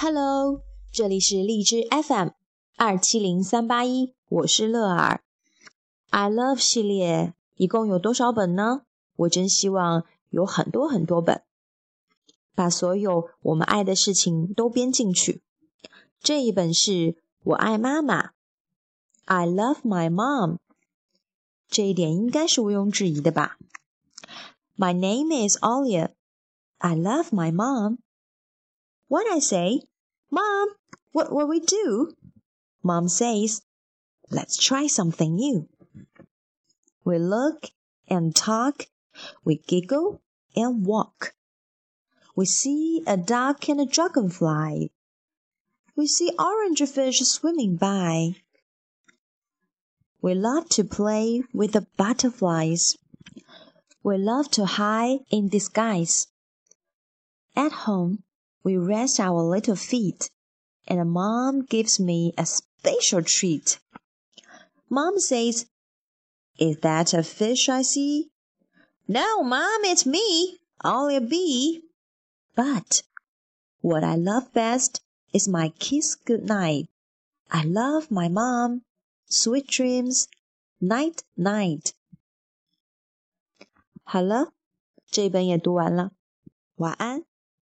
Hello，这里是荔枝 FM 二七零三八一，我是乐儿。I love 系列一共有多少本呢？我真希望有很多很多本，把所有我们爱的事情都编进去。这一本是我爱妈妈，I love my mom。这一点应该是毋庸置疑的吧？My name is Olia。I love my mom. What I say? Mom, what will we do? Mom says, Let's try something new. We look and talk, we giggle and walk. We see a duck and a dragonfly. We see orange fish swimming by. We love to play with the butterflies. We love to hide in disguise. At home, we rest our little feet, and Mom gives me a special treat. Mom says, Is that a fish I see? No, Mom, it's me, Ollie B. But what I love best is my kiss goodnight. I love my mom. Sweet dreams, night night. 好了，这本也读完了，晚安。